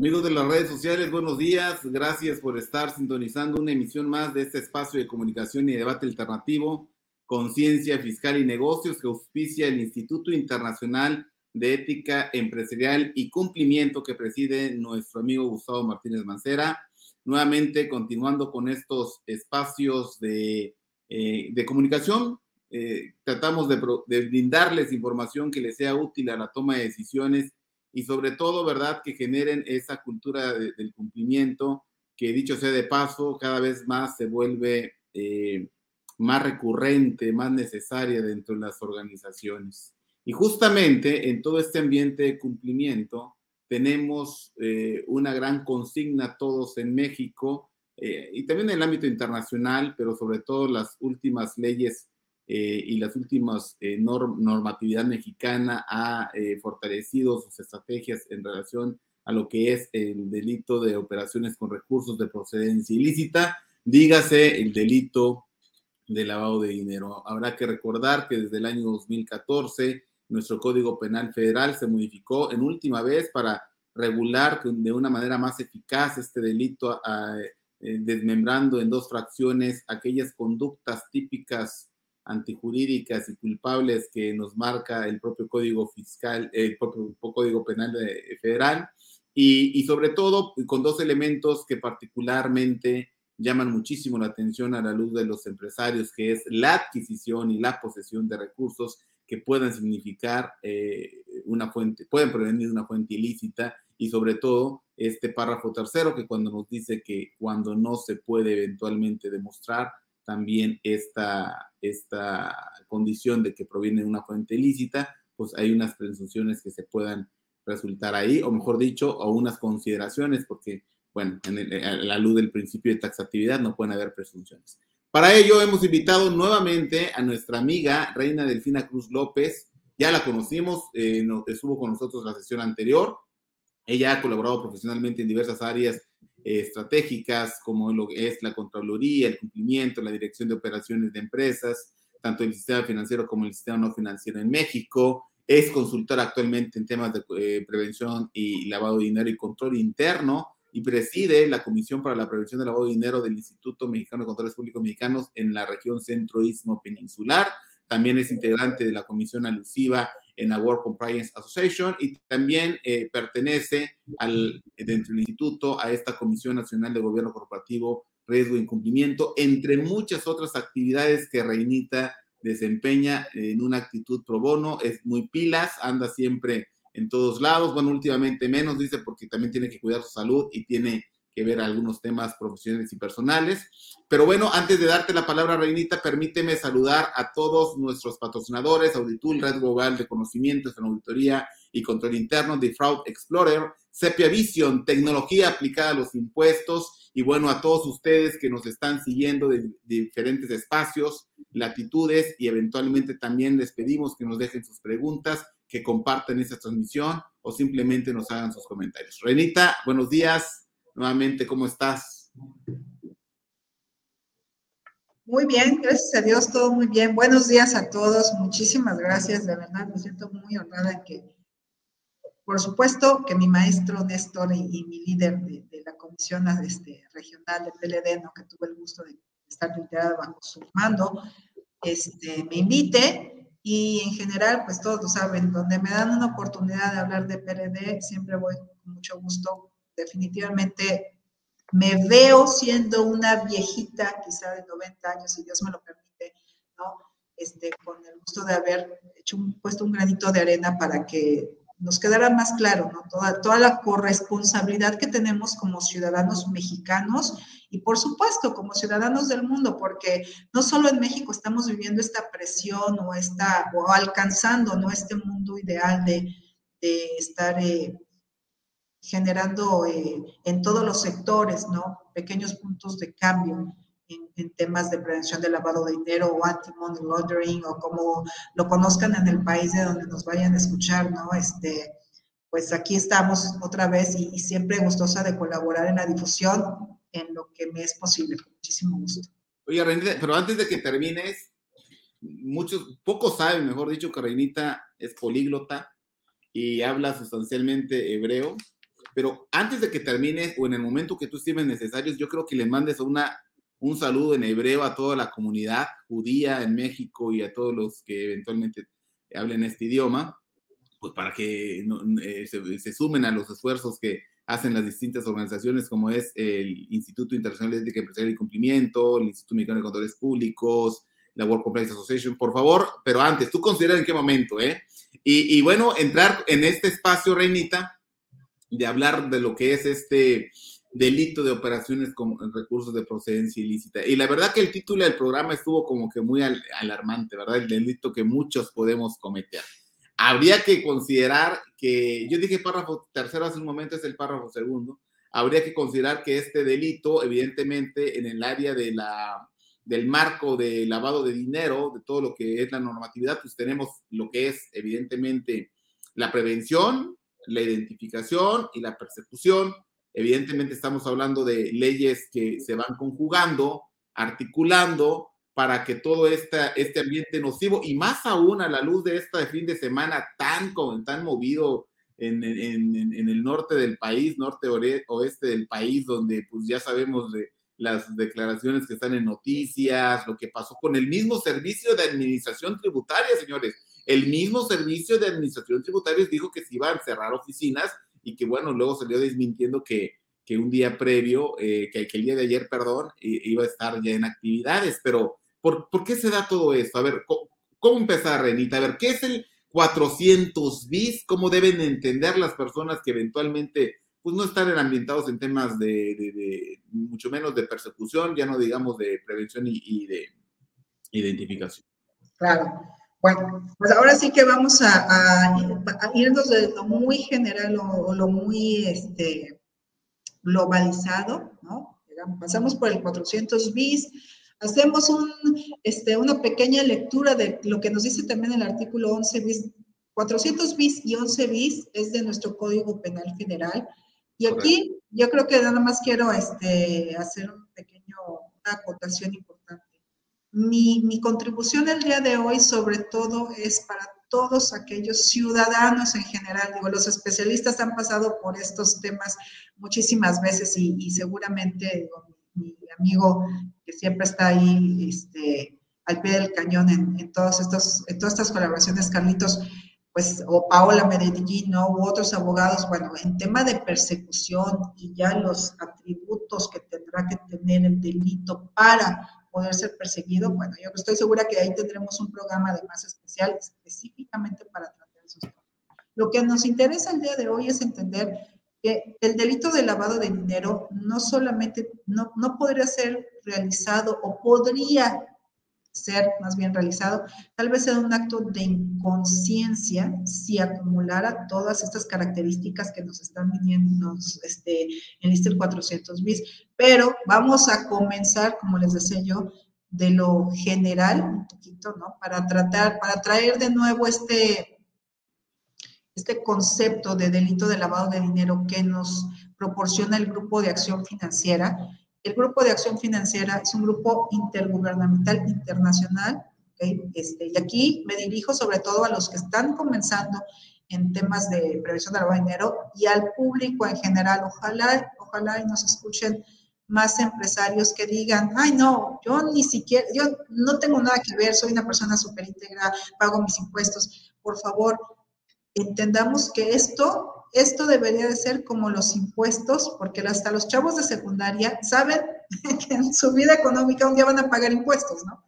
Amigos de las redes sociales, buenos días. Gracias por estar sintonizando una emisión más de este espacio de comunicación y debate alternativo, Conciencia Fiscal y Negocios, que auspicia el Instituto Internacional de Ética Empresarial y Cumplimiento que preside nuestro amigo Gustavo Martínez Mancera. Nuevamente, continuando con estos espacios de, eh, comunicación, eh, tratamos de, de brindarles información que les sea útil a la toma de decisiones y sobre todo, ¿verdad?, que generen esa cultura del cumplimiento que dicho sea de paso, cada vez más se vuelve eh, más recurrente, más necesaria dentro de las organizaciones. Y justamente en todo este ambiente de cumplimiento tenemos eh, una gran consigna todos en México eh, y también en el ámbito internacional, pero sobre todo las últimas leyes eh, y las últimas eh, normatividad mexicana ha eh, fortalecido sus estrategias en relación a lo que es el delito de operaciones con recursos de procedencia ilícita, dígase el delito de lavado de dinero. Habrá que recordar que desde el año 2014 nuestro Código Penal Federal se modificó en última vez para regular de una manera más eficaz este delito, desmembrando en dos fracciones aquellas conductas típicas antijurídicas y culpables que nos marca el propio Código Fiscal, el propio Código Penal Federal, y, sobre todo con dos elementos que particularmente llaman muchísimo la atención a la luz de los empresarios, que es la adquisición y la posesión de recursos que puedan significar eh, una fuente, pueden provenir de una fuente ilícita. Y sobre todo este párrafo tercero que cuando nos dice que cuando no se puede eventualmente demostrar, también esta, esta condición de que proviene de una fuente ilícita, pues hay unas presunciones que se puedan resultar ahí, o mejor dicho, o unas consideraciones, porque, bueno, en la luz del principio de taxatividad no pueden haber presunciones. Para ello hemos invitado nuevamente a nuestra amiga Reina Delfina Cruz López. Ya la conocimos, eh, estuvo con nosotros la sesión anterior. Ella ha colaborado profesionalmente en diversas áreas estratégicas como lo es la Contraloría, el cumplimiento, la dirección de operaciones de empresas, tanto el sistema financiero como el sistema no financiero en México. Es consultora actualmente en temas de eh, prevención y lavado de dinero y control interno y preside la Comisión para la Prevención del Lavado de Dinero del Instituto Mexicano de Controles Públicos Mexicanos en la región centro-istmo peninsular. También es integrante de la Comisión Alusiva en la World Compliance Association y también eh, pertenece al, dentro del instituto a esta Comisión Nacional de Gobierno Corporativo, Riesgo e Incumplimiento, entre muchas otras actividades que Reinita desempeña en una actitud pro bono, es muy pilas, anda siempre en todos lados, bueno, últimamente menos, dice, porque también tiene que cuidar su salud y tiene que ver algunos temas profesionales y personales. Pero bueno, antes de darte la palabra, Reinita, permíteme saludar a todos nuestros patrocinadores, Auditul, Red Global de Conocimientos en Auditoría y Control Interno, The Fraud Explorer, Sepia Vision, tecnología aplicada a los impuestos, y bueno, a todos ustedes que nos están siguiendo de, diferentes espacios, latitudes, y eventualmente también les pedimos que nos dejen sus preguntas, que compartan esta transmisión o simplemente nos hagan sus comentarios. Renita, buenos días. Nuevamente, ¿cómo estás? Muy bien, gracias a Dios, todo muy bien. Buenos días a todos, muchísimas gracias, de verdad me siento muy honrada que, por supuesto, que mi maestro Néstor y, mi líder de, la comisión este, regional de PLD, ¿no? que tuve el gusto de estar integrada bajo su mando, este, me invite y en general, pues todos lo saben, donde me dan una oportunidad de hablar de PLD, siempre voy con mucho gusto. Definitivamente me veo siendo una viejita, quizá de 90 años, si Dios me lo permite, ¿no? Este, con el gusto de haber hecho un, puesto un granito de arena para que nos quedara más claro, ¿no? Toda, toda la corresponsabilidad que tenemos como ciudadanos mexicanos y por supuesto como ciudadanos del mundo, porque no solo en México estamos viviendo esta presión o, esta, o alcanzando, ¿no? Este mundo ideal de, de estar eh, generando eh, en todos los sectores, ¿no? Pequeños puntos de cambio en, temas de prevención de lavado de dinero o anti-money laundering o como lo conozcan en el país de donde nos vayan a escuchar, ¿no? Este, pues aquí estamos otra vez y, siempre gustosa de colaborar en la difusión en lo que me es posible, muchísimo gusto. Oye, Renita, pero antes de que termines, muchos, pocos saben, mejor dicho, que Reinita es políglota y habla sustancialmente hebreo pero antes de que termine o en el momento que tú estimes necesarios, yo creo que le mandes una, un saludo en hebreo a toda la comunidad judía en México y a todos los que eventualmente hablen este idioma, pues para que eh, se, sumen a los esfuerzos que hacen las distintas organizaciones como es el Instituto Internacional de Ética Empresarial y Cumplimiento, el Instituto Mexicano de Contadores Públicos, la World Compliance Association, por favor, pero antes, tú consideras en qué momento, ¿eh? Y, y bueno, entrar en este espacio, Reinita, de hablar de lo que es este delito de operaciones con recursos de procedencia ilícita. Y la verdad que el título del programa estuvo como que muy alarmante, ¿verdad? El delito que muchos podemos cometer. Habría que considerar que, yo dije párrafo tercero hace un momento, es el párrafo segundo, habría que considerar que este delito, evidentemente, en el área de la, del marco de lavado de dinero, de todo lo que es la normatividad, pues tenemos lo que es, evidentemente, la prevención, la identificación y la persecución, Evidentemente estamos hablando de leyes que se van conjugando, articulando para que todo este ambiente nocivo y más aún a la luz de esta de fin de semana tan, tan movido en, el norte del país, norte oeste del país, donde pues ya sabemos de las declaraciones que están en noticias, lo que pasó con el mismo servicio de administración tributaria, señores. El mismo servicio de administración tributaria dijo que se iban a cerrar oficinas y que bueno, luego salió desmintiendo que, que un día previo, eh, que, el día de ayer, perdón, iba a estar ya en actividades, pero ¿por, ¿por qué se da todo esto? A ver, ¿cómo, empezar, Renita? A ver, ¿qué es el 400 bis? ¿Cómo deben entender las personas que eventualmente pues no están ambientados en temas de, mucho menos de persecución, ya no digamos de prevención y de identificación? Claro. Bueno, pues ahora sí que vamos a, irnos de lo muy general o, lo muy este, globalizado, ¿no? Pasamos por el 400 bis, hacemos un, este, una pequeña lectura de lo que nos dice también el artículo 11 bis. 400 bis y 11 bis es de nuestro Código Penal Federal. Y aquí yo creo que nada más quiero este, hacer un pequeño, una acotación importante. Mi, contribución el día de hoy sobre todo es para todos aquellos ciudadanos en general. Digo, los especialistas han pasado por estos temas muchísimas veces y, seguramente mi, amigo que siempre está ahí este, al pie del cañón en, todos estos, en todas estas colaboraciones, Carlitos, pues, o Paola Medellín, ¿no? U otros abogados, bueno, en tema de persecución y ya los atributos que tendrá que tener el delito para poder ser perseguido, bueno, yo estoy segura que ahí tendremos un programa de más especial específicamente para tratar esos temas. Lo que nos interesa el día de hoy es entender que el delito de lavado de dinero no solamente, no, no podría ser realizado o podría ser más bien realizado, tal vez sea un acto de inconsciencia si acumulara todas estas características que nos están viniendo este, en este 400 bis. Pero vamos a comenzar, como les decía yo, de lo general, un poquito, ¿no? Para tratar, para traer de nuevo este, este concepto de delito de lavado de dinero que nos proporciona el Grupo de Acción Financiera el Grupo de Acción Financiera es un grupo intergubernamental internacional, este, y aquí me dirijo sobre todo a los que están comenzando en temas de prevención de lavado de dinero y al público en general. Ojalá, ojalá y nos escuchen más empresarios que digan, ay no, yo ni siquiera, yo no tengo nada que ver, soy una persona súper íntegra, pago mis impuestos. Por favor, entendamos que esto esto debería de ser como los impuestos, porque hasta los chavos de secundaria saben que en su vida económica un día van a pagar impuestos, ¿no?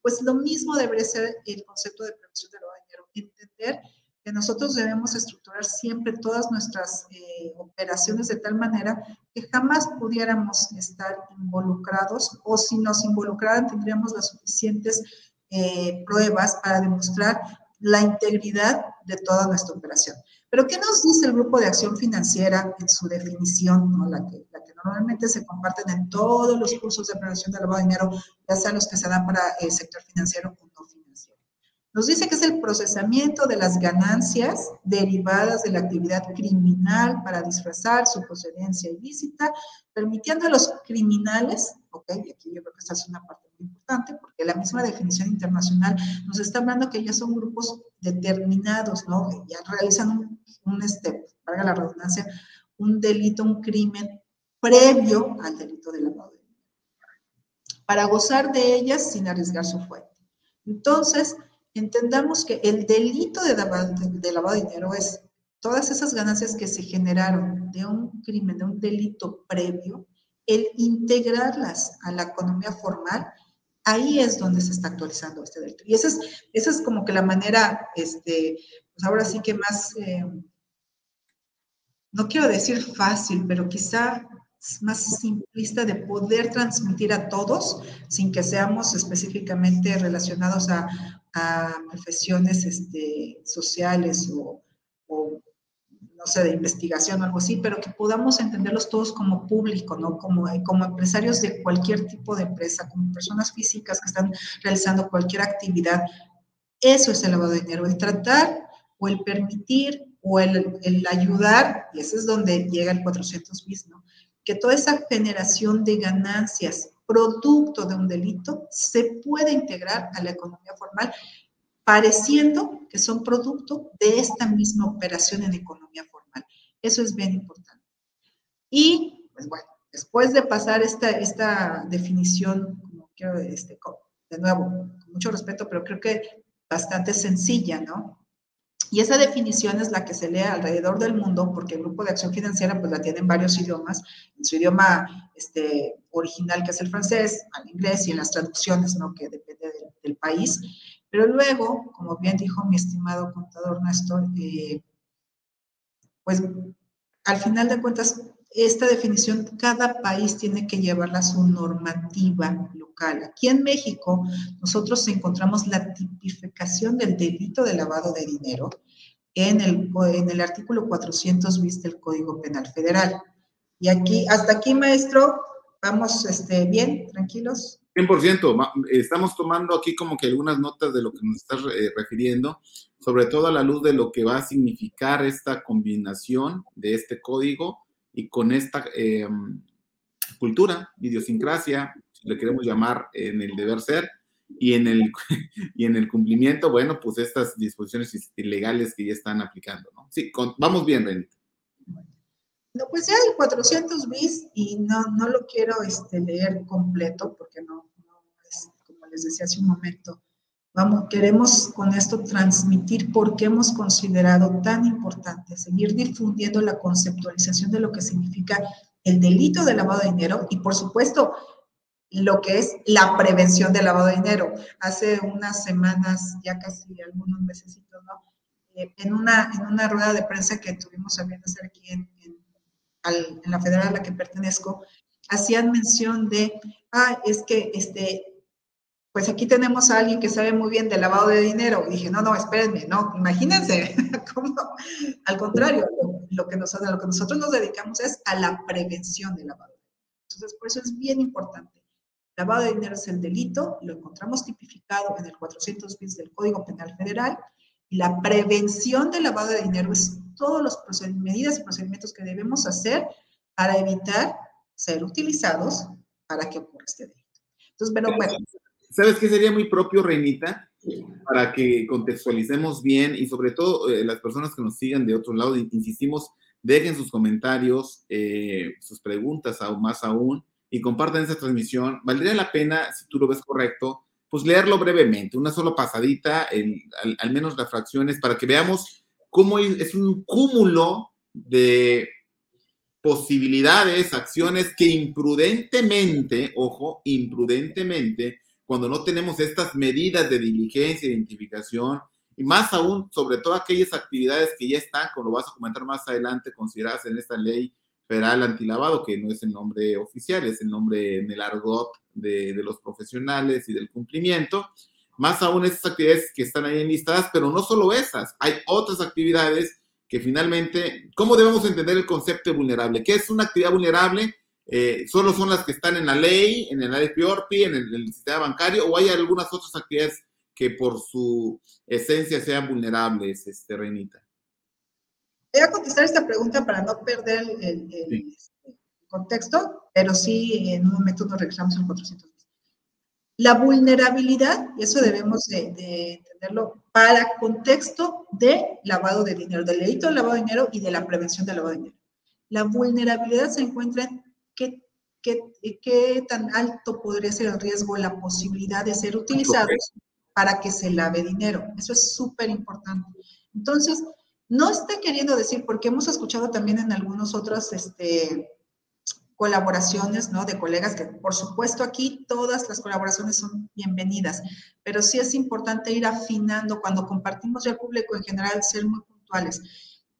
Pues lo mismo debería ser el concepto de prevención de lavado de dinero, entender que nosotros debemos estructurar siempre todas nuestras eh, operaciones de tal manera que jamás pudiéramos estar involucrados o si nos involucraran tendríamos las suficientes eh, pruebas para demostrar la integridad de toda nuestra operación. Pero ¿qué nos dice el grupo de acción financiera en su definición, ¿no? la, que, la que normalmente se comparten en todos los cursos de prevención de lavado de dinero, ya sean los que se dan para el sector financiero o no financiero? Nos dice que es el procesamiento de las ganancias derivadas de la actividad criminal para disfrazar su procedencia ilícita, permitiendo a los criminales, ok, y aquí yo creo que esta es una parte muy importante, porque la misma definición internacional nos está hablando que ya son grupos determinados, ¿no? Ya realizan un, un este, valga la redundancia, un delito, un crimen previo al delito de lavado de para gozar de ellas sin arriesgar su fuente. Entonces, entendamos que el delito de lavado de, lavado de dinero es todas esas ganancias que se generaron de un crimen, de un delito previo, el integrarlas a la economía formal, ahí es donde se está actualizando este delito. Y esa es, esa es como que la manera, este, pues ahora sí que más, eh, no quiero decir fácil, pero quizá más simplista de poder transmitir a todos sin que seamos específicamente relacionados a, profesiones este, sociales o, no sé, de investigación o algo así, pero que podamos entenderlos todos como público, ¿no? Como, como empresarios de cualquier tipo de empresa, como personas físicas que están realizando cualquier actividad. Eso es el lavado de dinero, el tratar o el permitir o el, el ayudar, y ese es donde llega el 400 bis, ¿no? que toda esa generación de ganancias producto de un delito se puede integrar a la economía formal, pareciendo que son producto de esta misma operación en economía formal. Eso es bien importante. Y, pues bueno, después de pasar esta, esta definición, como quiero, este, de nuevo, con mucho respeto, pero creo que bastante sencilla, ¿no? Y esa definición es la que se lee alrededor del mundo, porque el Grupo de Acción Financiera pues la tiene en varios idiomas, en su idioma este, original que es el francés, al inglés y en las traducciones, ¿no? Que depende del país. Pero luego, como bien dijo mi estimado contador Néstor, eh, pues al final de cuentas, esta definición, cada país tiene que llevarla a su normativa local. Aquí en México, nosotros encontramos la tipificación del delito de lavado de dinero en el, en el artículo 400 bis del Código Penal Federal. Y aquí, hasta aquí, maestro, vamos este, bien, tranquilos. 100%. Estamos tomando aquí como que algunas notas de lo que nos estás eh, refiriendo, sobre todo a la luz de lo que va a significar esta combinación de este código y con esta eh, cultura, idiosincrasia, si le queremos llamar en el deber ser, y en el, y en el cumplimiento, bueno, pues estas disposiciones ilegales que ya están aplicando, ¿no? Sí, vamos bien, Benito. No, pues ya el 400 bis, y no, no lo quiero este, leer completo, porque no, no es, como les decía hace un momento, Vamos, queremos con esto transmitir por qué hemos considerado tan importante seguir difundiendo la conceptualización de lo que significa el delito de lavado de dinero y, por supuesto, lo que es la prevención del lavado de dinero. Hace unas semanas, ya casi algunos meses, ¿no? Eh, en, una, en una rueda de prensa que tuvimos a bien hacer aquí en, en la federal a la que pertenezco, hacían mención de, ah, es que este, pues aquí tenemos a alguien que sabe muy bien de lavado de dinero. Y dije, no, no, espérenme, no, imagínense, ¿cómo? Al contrario, lo, que que nosotros nos dedicamos es a la prevención del lavado. Entonces, por eso es bien importante. Lavado de dinero es el delito, lo encontramos tipificado en el 400 bis del Código Penal Federal, y la prevención del lavado de dinero es todas las medidas y procedimientos que debemos hacer para evitar ser utilizados para que ocurra este delito. Entonces, pero bueno, ¿Sabes qué sería muy propio, Reinita? Para que contextualicemos bien y sobre todo eh, las personas que nos sigan de otro lado, insistimos, dejen sus comentarios, eh, sus preguntas aún más aún y compartan esa transmisión. Valdría la pena, si tú lo ves correcto, pues leerlo brevemente, una sola pasadita, al, menos las fracciones, para que veamos cómo es un cúmulo de posibilidades, acciones que imprudentemente, ojo, imprudentemente, cuando no tenemos estas medidas de diligencia, identificación, y más aún, sobre todo aquellas actividades que ya están, como lo vas a comentar más adelante, consideradas en esta ley federal antilavado, que no es el nombre oficial, es el nombre en el argot de, de los profesionales y del cumplimiento. Más aún esas actividades que están ahí enlistadas, pero no solo esas, hay otras actividades que finalmente, ¿cómo debemos entender el concepto de vulnerable? ¿Qué es una actividad vulnerable? Eh, solo son las que están en la ley, en el ADPORPI, en el, sistema bancario, o hay algunas otras actividades que por su esencia sean vulnerables, este, Reinita? Voy a contestar esta pregunta para no perder el, contexto, pero sí en un momento nos regresamos al 400. La vulnerabilidad, y eso debemos de, de, entenderlo, para contexto de lavado de dinero, del delito de lavado de dinero y de la prevención del lavado de dinero. La vulnerabilidad se encuentra en qué, qué, qué tan alto podría ser el riesgo, la posibilidad de ser utilizados para que se lave dinero. Eso es súper importante. Entonces, no esté queriendo decir, porque hemos escuchado también en algunos otros este, colaboraciones, ¿no? De colegas que, por supuesto, aquí todas las colaboraciones son bienvenidas, pero sí es importante ir afinando cuando compartimos ya al público en general, ser muy puntuales.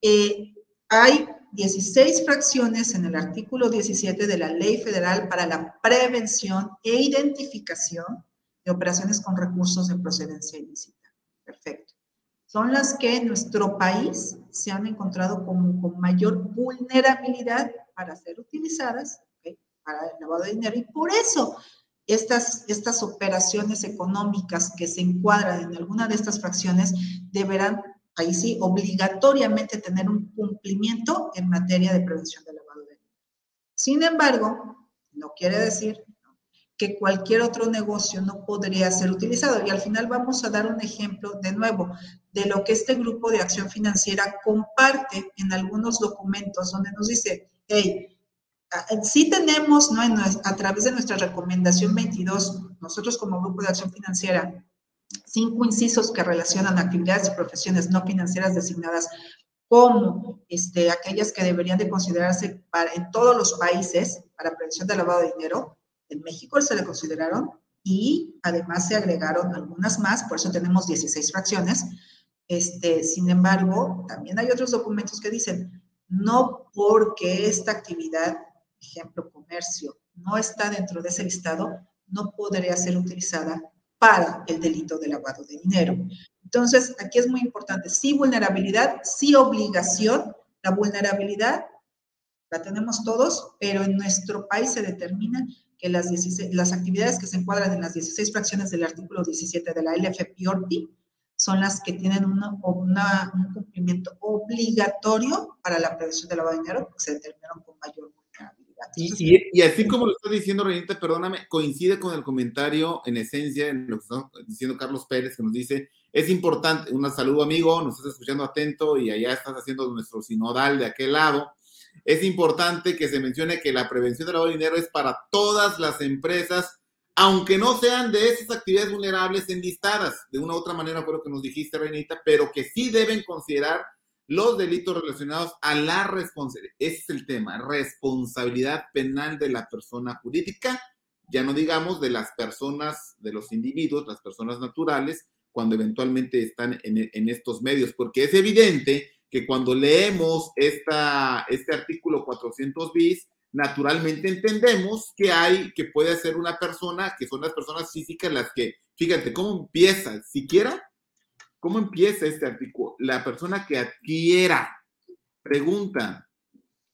Eh, hay 16 fracciones en el artículo 17 de la Ley Federal para la prevención e identificación de operaciones con recursos de procedencia ilícita. Perfecto son las que en nuestro país se han encontrado como con mayor vulnerabilidad para ser utilizadas para el lavado de dinero. Y por eso estas, estas operaciones económicas que se encuadran en alguna de estas fracciones deberán, ahí sí, obligatoriamente tener un cumplimiento en materia de prevención del lavado de dinero. Sin embargo, no quiere decir que cualquier otro negocio no podría ser utilizado. Y al final vamos a dar un ejemplo de nuevo de lo que este grupo de acción financiera comparte en algunos documentos donde nos dice, hey, sí tenemos ¿no? a través de nuestra recomendación 22, nosotros como grupo de acción financiera, cinco incisos que relacionan actividades y profesiones no financieras designadas como este, aquellas que deberían de considerarse para, en todos los países para prevención del lavado de dinero, en México se le consideraron y además se agregaron algunas más, por eso tenemos 16 fracciones. Este, sin embargo, también hay otros documentos que dicen, no porque esta actividad, ejemplo, comercio, no está dentro de ese listado, no podría ser utilizada para el delito de lavado de dinero. Entonces, aquí es muy importante, sí vulnerabilidad, sí obligación. La vulnerabilidad la tenemos todos, pero en nuestro país se determina que las, las actividades que se encuadran en las 16 fracciones del artículo 17 de la LFPORPI son las que tienen una, un cumplimiento obligatorio para la prevención del lavado de dinero, porque se determinaron con mayor vulnerabilidad. Y, y, así como lo está diciendo Renita, perdóname, coincide con el comentario en esencia en lo que está diciendo Carlos Pérez, que nos dice, es importante, un saludo amigo, nos estás escuchando atento y allá estás haciendo nuestro sinodal de aquel lado es importante que se mencione que la prevención del lavado de dinero es para todas las empresas, aunque no sean de esas actividades vulnerables enlistadas. De una u otra manera fue lo que nos dijiste, Renita, pero que sí deben considerar los delitos relacionados a la responsabilidad. Ese es el tema, responsabilidad penal de la persona jurídica, ya no digamos de las personas, de los individuos, las personas naturales, cuando eventualmente están en, en estos medios, porque es evidente que cuando leemos esta, este artículo 400 bis, naturalmente entendemos que hay, que puede ser una persona, que son las personas físicas las que, fíjate, ¿cómo empieza? Siquiera, ¿cómo empieza este artículo? La persona que adquiera, pregunta,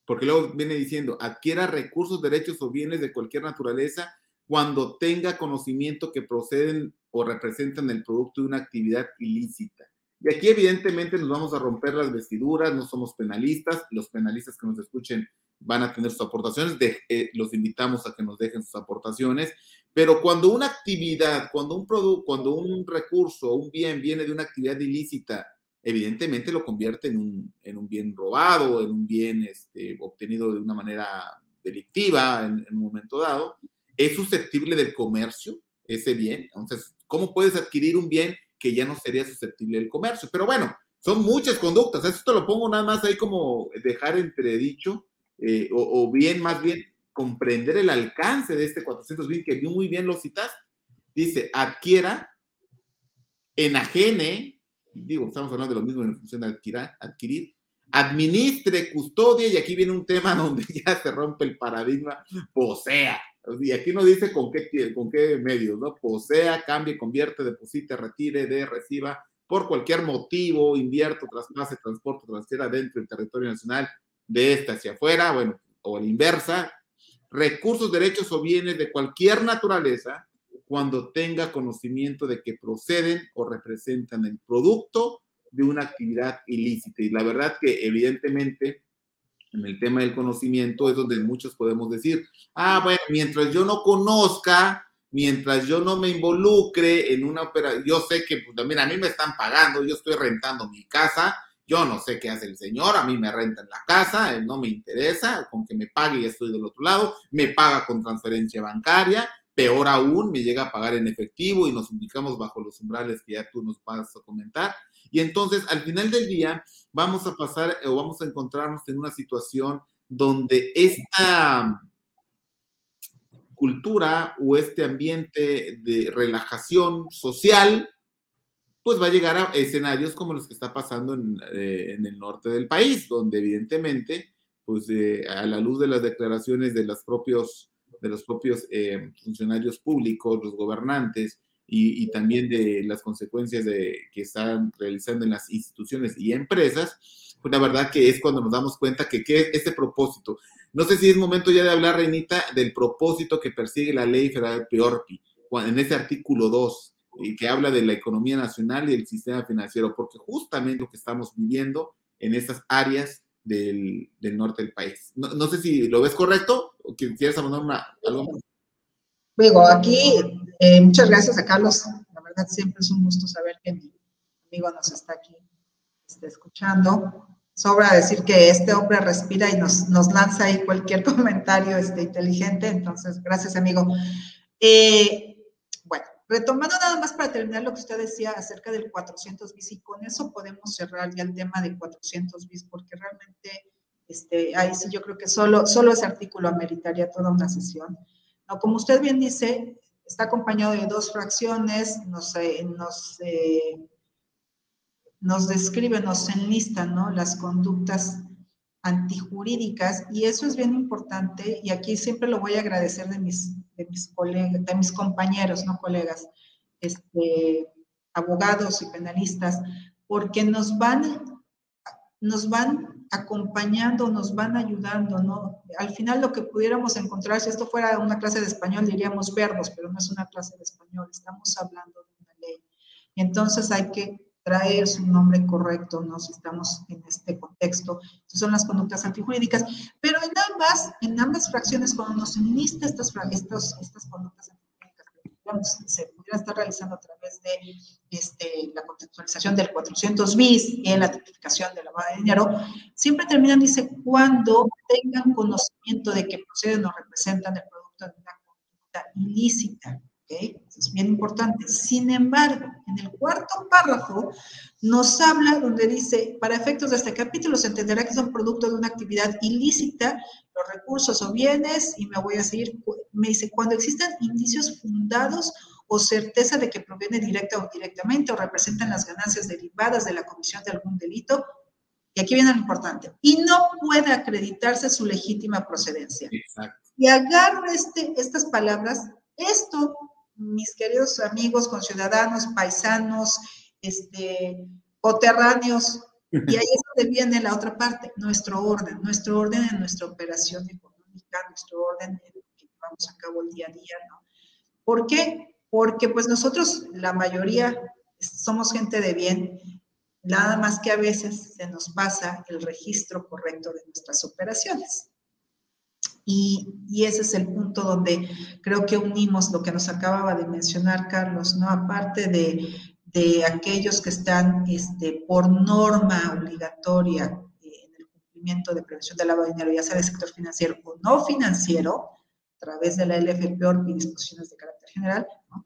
porque luego viene diciendo, adquiera recursos, derechos o bienes de cualquier naturaleza cuando tenga conocimiento que proceden o representan el producto de una actividad ilícita. Y aquí evidentemente nos vamos a romper las vestiduras, no somos penalistas, los penalistas que nos escuchen van a tener sus aportaciones, eh, los invitamos a que nos dejen sus aportaciones, pero cuando una actividad, cuando un producto, cuando un recurso, un bien viene de una actividad ilícita, evidentemente lo convierte en un, en un bien robado, en un bien este, obtenido de una manera delictiva en, en un momento dado, es susceptible del comercio ese bien. Entonces, ¿cómo puedes adquirir un bien que ya no sería susceptible del comercio. Pero bueno, son muchas conductas. Esto lo pongo nada más ahí como dejar entredicho, eh, o, bien, más bien, comprender el alcance de este 420 que muy bien lo citas. Dice, adquiera, enajene, digo, estamos hablando de lo mismo en función de adquirir, adquirir administre, custodia, y aquí viene un tema donde ya se rompe el paradigma, posea. Y aquí no dice con qué, con qué medios, ¿no? Posea, cambie, convierte, deposite, retire, de, reciba, por cualquier motivo, invierto, traspase, transporte, transfiera dentro del territorio nacional, de esta hacia afuera, bueno, o la inversa, recursos, derechos o bienes de cualquier naturaleza, cuando tenga conocimiento de que proceden o representan el producto de una actividad ilícita. Y la verdad que evidentemente en el tema del conocimiento es donde muchos podemos decir, ah, bueno, mientras yo no conozca, mientras yo no me involucre en una operación, yo sé que pues, a mí me están pagando, yo estoy rentando mi casa Yo no sé qué hace el señor, a mí me renta en la casa, él no me interesa, con que me pague ya estoy del otro lado, me paga con transferencia bancaria, peor aún, me llega a pagar en efectivo y nos ubicamos bajo los umbrales que ya tú nos vas a comentar. Y entonces, al final del día, vamos a pasar o vamos a encontrarnos en una situación donde esta cultura o este ambiente de relajación social pues va a llegar a escenarios como los que está pasando en, eh, el norte del país, donde evidentemente, pues eh, a la luz de las declaraciones de los propios, de los propios eh, funcionarios públicos, los gobernantes, y, también de las consecuencias de, que están realizando en las instituciones y empresas, pues la verdad que es cuando nos damos cuenta que, que este propósito, no sé si es momento ya de hablar, Reinita, del propósito que persigue la ley federal PEORPI, en ese artículo 2, y que habla de la economía nacional y el sistema financiero, porque justamente lo que estamos viviendo en estas áreas del, norte del país. No, sé si lo ves correcto o quieres abandonar una, algo más. Digo, aquí eh, muchas gracias a Carlos. La verdad siempre es un gusto saber que mi amigo nos está aquí está escuchando. Sobra decir que este hombre respira y nos, nos lanza ahí cualquier comentario este, inteligente. Entonces, gracias, amigo. Eh, Retomando nada más para terminar lo que usted decía acerca del 400 bis y con eso podemos cerrar ya el tema de 400 bis porque realmente este, ahí sí yo creo que solo, solo ese artículo ameritaría toda una sesión. No, como usted bien dice, está acompañado de dos fracciones, nos, nos, eh, nos describe, nos enlista ¿no? las conductas antijurídicas y eso es bien importante y aquí siempre lo voy a agradecer de mis, de mis colegas, de mis compañeros, no colegas, este, abogados y penalistas, porque nos van, nos van acompañando, nos van ayudando, ¿no? Al final lo que pudiéramos encontrar, si esto fuera una clase de español, diríamos verbos, pero no es una clase de español, estamos hablando de una ley. Entonces hay que traer su nombre correcto, ¿no? Si estamos en este contexto. son las conductas antijurídicas. Pero en ambas, en ambas fracciones, cuando nos enlista estas, estas, estas conductas antijurídicas, se pudieran estar realizando a través de este, la contextualización del 400 bis y la tipificación de lavado de dinero, siempre terminan, dice, cuando tengan conocimiento de que proceden o representan el producto de una conducta ilícita. Eso es bien importante. Sin embargo, en el cuarto párrafo nos habla donde dice, para efectos de este capítulo se entenderá que son producto de una actividad ilícita, los recursos o bienes, y me voy a seguir, me dice, cuando existan indicios fundados o certeza de que proviene directa o indirectamente o representan las ganancias derivadas de la comisión de algún delito, y aquí viene lo importante, y no puede acreditarse su legítima procedencia. Exacto. Y agarro este, estas palabras, esto mis queridos amigos, conciudadanos, paisanos, este, coterráneos, y ahí es donde viene la otra parte, nuestro orden, nuestro orden en nuestra operación económica, nuestro orden en que llevamos a cabo el día a día, ¿no? ¿Por qué? Porque pues nosotros, la mayoría, somos gente de bien, nada más que a veces se nos pasa el registro correcto de nuestras operaciones. Y, ese es el punto donde creo que unimos lo que nos acababa de mencionar Carlos, ¿no? Aparte de, de aquellos que están este, por norma obligatoria eh, en el cumplimiento de prevención del lavado de dinero, ya sea del sector financiero o no financiero, a través de la LFP y disposiciones de carácter general, ¿no?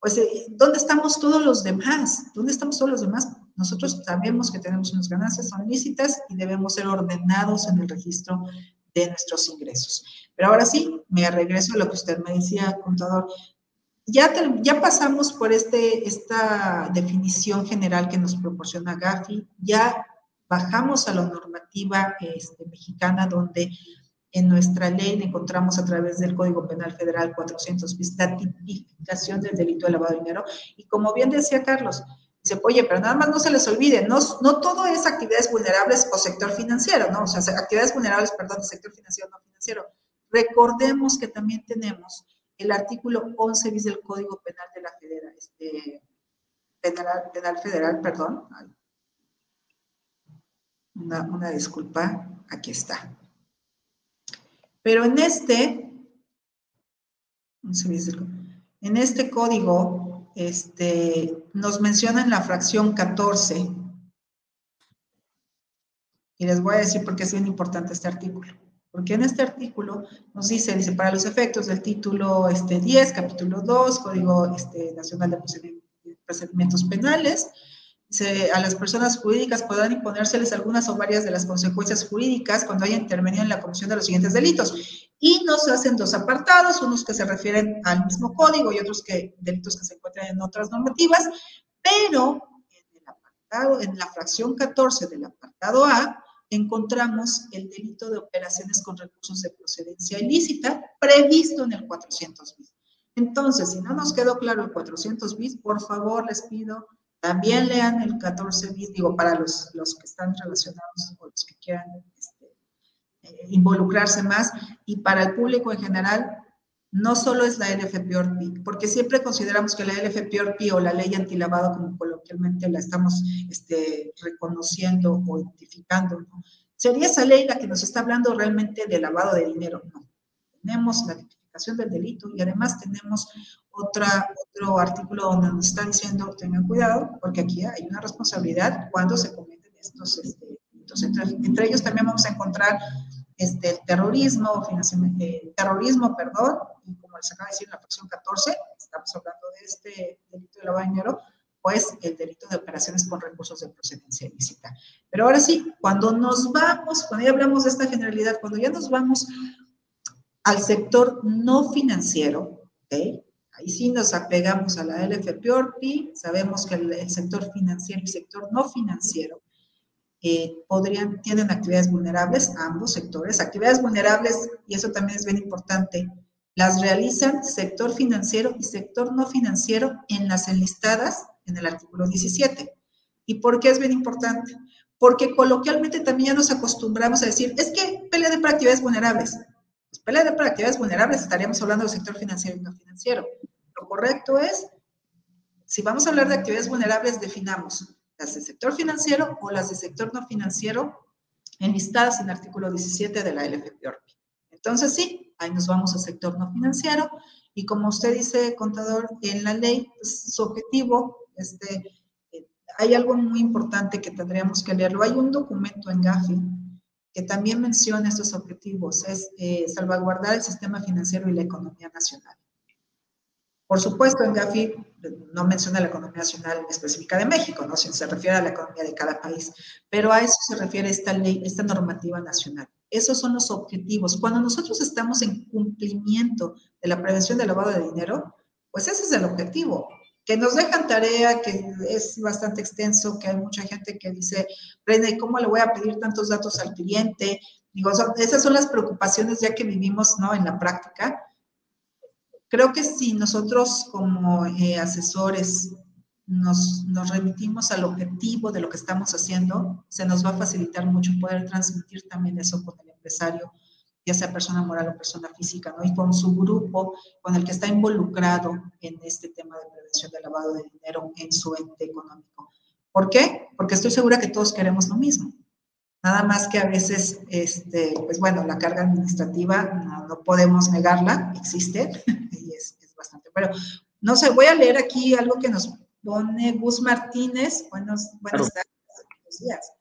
pues eh, ¿dónde estamos todos los demás? ¿Dónde estamos todos los demás? Nosotros sabemos que tenemos unas ganancias, son lícitas y debemos ser ordenados en el registro de nuestros ingresos. Pero ahora sí, me regreso a lo que usted me decía, contador. Ya, ya pasamos por este, esta definición general que nos proporciona Gafi, ya bajamos a la normativa este, mexicana donde en nuestra ley encontramos a través del Código Penal Federal 400 la tipificación del delito de lavado de dinero. Y como bien decía Carlos, Dice, oye, pero nada más no se les olvide, no, no todo es actividades vulnerables o sector financiero, ¿no? O sea, actividades vulnerables, perdón, sector financiero, no financiero. Recordemos que también tenemos el artículo 11 bis del Código Penal de la Federal, este, penal, penal Federal, perdón. Una, una disculpa, aquí está. Pero en este, en este código este, nos menciona en la fracción 14 Y les voy a decir por qué es bien importante este artículo. Porque en este artículo nos dice, dice, para los efectos del título este, 10, capítulo 2, Código este, Nacional de Procedimientos Penales, a las personas jurídicas podrán imponérseles algunas o varias de las consecuencias jurídicas cuando haya intervenido en la comisión de los siguientes delitos. Y nos hacen dos apartados, unos que se refieren al mismo código y otros que delitos que se encuentran en otras normativas, pero en, el apartado, en la fracción 14 del apartado A, encontramos el delito de operaciones con recursos de procedencia ilícita previsto en el 400 bis. Entonces, si no nos quedó claro el 400 bis, por favor les pido, también lean el 14 bis, digo, para los, los que están relacionados o los que quieran involucrarse más, y para el público en general, no solo es la LFPORPI, porque siempre consideramos que la LFPORPI o la ley antilavado, como coloquialmente la estamos este, reconociendo o identificando, sería esa ley la que nos está hablando realmente de lavado de dinero. No. Tenemos la tipificación del delito y además tenemos otra, otro artículo donde nos está diciendo, tengan cuidado, porque aquí hay una responsabilidad cuando se cometen estos este, delitos. entre ellos también vamos a encontrar este, terrorismo, financiamiento, eh, terrorismo, perdón, y como les acaba de decir en la fracción 14, estamos hablando de este delito de lavado de dinero, pues el delito de operaciones con recursos de procedencia ilícita. Pero ahora sí, cuando nos vamos, cuando ya hablamos de esta generalidad, cuando ya nos vamos al sector no financiero, ahí sí nos apegamos a la LFPORPI, sabemos que el, el sector financiero y sector no financiero eh, tienen actividades vulnerables, ambos sectores. Actividades vulnerables, y eso también es bien importante, las realizan sector financiero y sector no financiero en las enlistadas en el artículo 17. ¿Y por qué es bien importante? Porque coloquialmente también nos acostumbramos a decir, es que pelea de actividades vulnerables. Pues pelea de actividades vulnerables estaríamos hablando del sector financiero y no financiero. Lo correcto es, si vamos a hablar de actividades vulnerables, definamos las del sector financiero o las del sector no financiero enlistadas en el artículo 17 de la LFPORPI. Entonces, sí, ahí nos vamos al sector no financiero y como usted dice, contador, en la ley, pues, su objetivo, este, eh, hay algo muy importante que tendríamos que leerlo. Hay un documento en GAFI que también menciona estos objetivos, es eh, salvaguardar el sistema financiero y la economía nacional. Por supuesto, en Gafi no menciona la economía nacional específica de México, ¿no? se refiere a la economía de cada país, pero a eso se refiere esta ley, esta normativa nacional. Esos son los objetivos. Cuando nosotros estamos en cumplimiento de la prevención del lavado de dinero, pues ese es el objetivo. Que nos dejan tarea, que es bastante extenso, que hay mucha gente que dice, Brenda, ¿y cómo le voy a pedir tantos datos al cliente? Digo, esas son las preocupaciones ya que vivimos, ¿no? En la práctica Creo que si nosotros como eh, asesores nos, nos, remitimos al objetivo de lo que estamos haciendo, se nos va a facilitar mucho poder transmitir también eso con el empresario, ya sea persona moral o persona física, ¿no? Y con su grupo, con el que está involucrado en este tema de prevención del lavado de dinero en su ente económico. ¿Por qué? Porque estoy segura que todos queremos lo mismo. Nada más que a veces, este, pues bueno, la carga administrativa no, podemos negarla, existe y es, bastante. Pero no sé, voy a leer aquí algo que nos pone Gus Martínez. Buenos, buenas tardes, buenos días.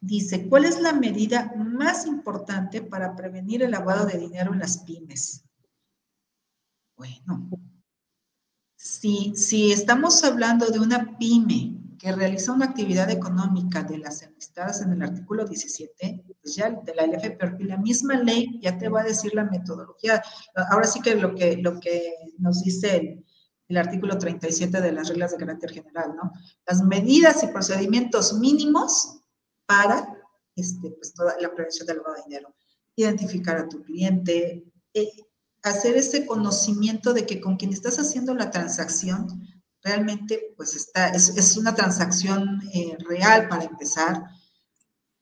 Dice, ¿cuál es la medida más importante para prevenir el lavado de dinero en las pymes? Bueno, si, si estamos hablando de una pyme que realiza una actividad económica de las enlistadas en el artículo 17, pues ya de la LFP, la misma ley ya te va a decir la metodología. Ahora sí que lo que, lo que nos dice el, el artículo 37 de las reglas de carácter general, ¿no? Las medidas y procedimientos mínimos para este, pues, toda la prevención del lavado de dinero. Identificar a tu cliente, eh, hacer ese conocimiento de que con quien estás haciendo la transacción realmente pues está, es, una transacción eh, real para empezar.